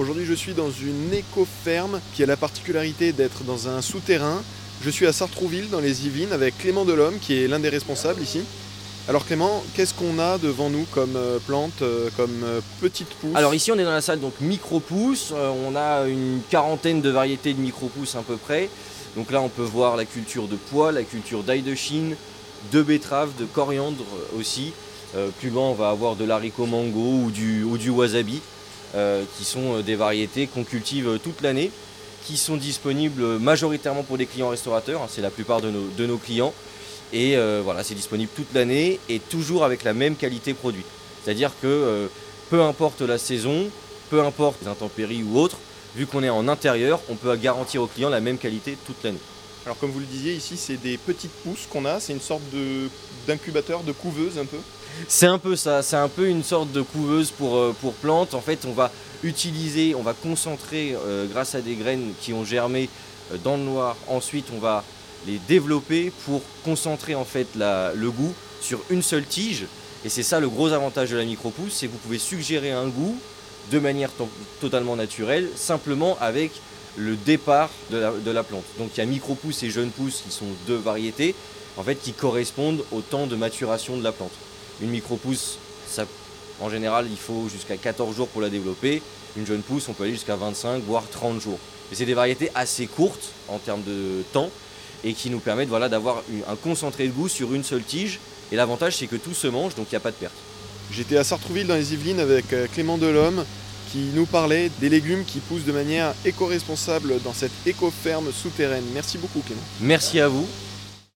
Aujourd'hui, je suis dans une éco-ferme qui a la particularité d'être dans un souterrain. Je suis à Sartrouville, dans les Yvelines, avec Clément Delhomme, qui est l'un des responsables ici. Alors Clément, qu'est-ce qu'on a devant nous comme euh, plantes, euh, comme euh, petites pousses Alors ici on est dans la salle donc micro-pousses, on a une quarantaine de variétés de micro-pousses à peu près. Donc là on peut voir la culture de pois, la culture d'ail de Chine, de betterave, de coriandre aussi. plus loin on va avoir de l'haricot mango ou du, ou du wasabi, qui sont des variétés qu'on cultive toute l'année, qui sont disponibles majoritairement pour des clients restaurateurs, hein, c'est la plupart de nos, clients. Et euh, voilà, c'est disponible toute l'année et toujours avec la même qualité produit. C'est-à-dire que euh, peu importe la saison, peu importe les intempéries ou autres, vu qu'on est en intérieur, on peut garantir aux clients la même qualité toute l'année. Alors comme vous le disiez ici, c'est des petites pousses qu'on a, c'est une sorte d'incubateur, de, couveuse un peu C'est un peu ça, c'est un peu une sorte de couveuse pour, euh, pour plantes. En fait, on va utiliser, on va concentrer grâce à des graines qui ont germé dans le noir. Ensuite, on va les développer pour concentrer en fait le goût sur une seule tige. Et c'est ça le gros avantage de la micro-pousse, c'est que vous pouvez suggérer un goût de manière totalement naturelle, simplement avec le départ de la, plante. Donc il y a micro-pousse et jeune pousse qui sont deux variétés en fait qui correspondent au temps de maturation de la plante. Une micro-pousse, en général, il faut jusqu'à 14 jours pour la développer. Une jeune pousse, on peut aller jusqu'à 25 voire 30 jours. Mais c'est des variétés assez courtes en termes de temps, et qui nous permettent voilà, d'avoir un concentré de goût sur une seule tige. Et l'avantage, c'est que tout se mange, donc il n'y a pas de perte. J'étais à Sartrouville dans les Yvelines avec euh, Clément Delhomme qui nous parlait des légumes qui poussent de manière éco-responsable dans cette éco-ferme souterraine. Merci beaucoup Clément. Merci à vous.